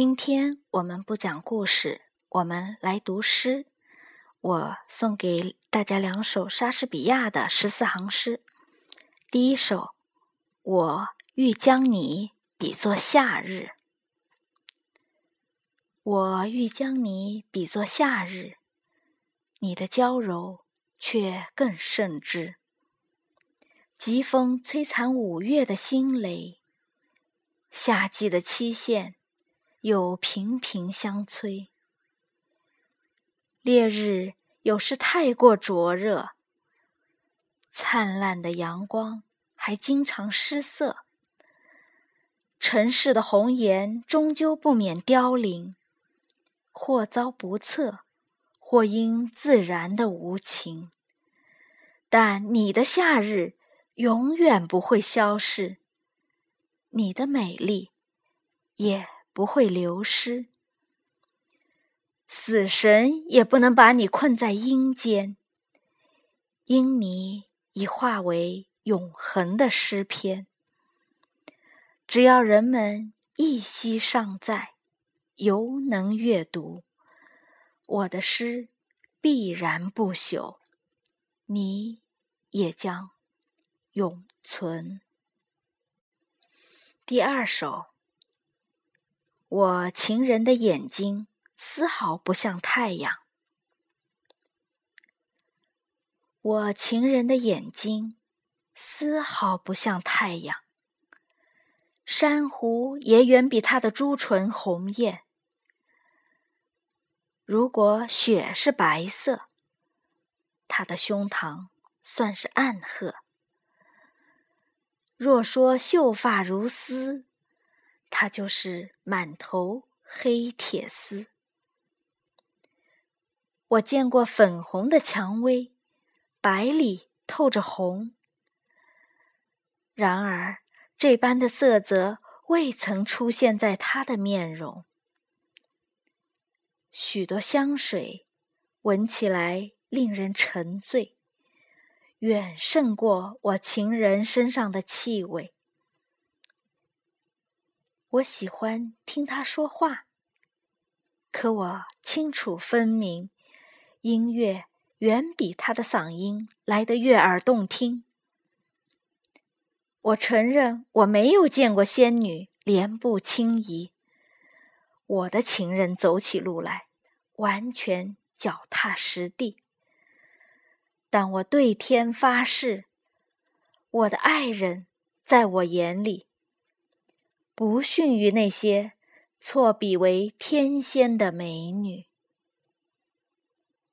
今天我们不讲故事，我们来读诗。我送给大家两首莎士比亚的十四行诗。第一首，我欲将你比作夏日。我欲将你比作夏日，你的娇柔却更胜之。疾风摧残五月的新蕾，夏季的期限。又频频相催，烈日有时太过灼热，灿烂的阳光还经常失色。城市的红颜终究不免凋零，或遭不测，或因自然的无情。但你的夏日永远不会消逝，你的美丽也。不会流失，死神也不能把你困在阴间，因你已化为永恒的诗篇。只要人们一息尚在，犹能阅读，我的诗必然不朽，你也将永存。第二首。我情人的眼睛丝毫不像太阳。我情人的眼睛丝毫不像太阳。珊瑚也远比他的朱唇红艳。如果雪是白色，他的胸膛算是暗褐。若说秀发如丝。他就是满头黑铁丝。我见过粉红的蔷薇，白里透着红。然而，这般的色泽未曾出现在他的面容。许多香水，闻起来令人沉醉，远胜过我情人身上的气味。我喜欢听他说话，可我清楚分明，音乐远比他的嗓音来得悦耳动听。我承认我没有见过仙女莲步轻移，我的情人走起路来完全脚踏实地。但我对天发誓，我的爱人在我眼里。不逊于那些错比为天仙的美女。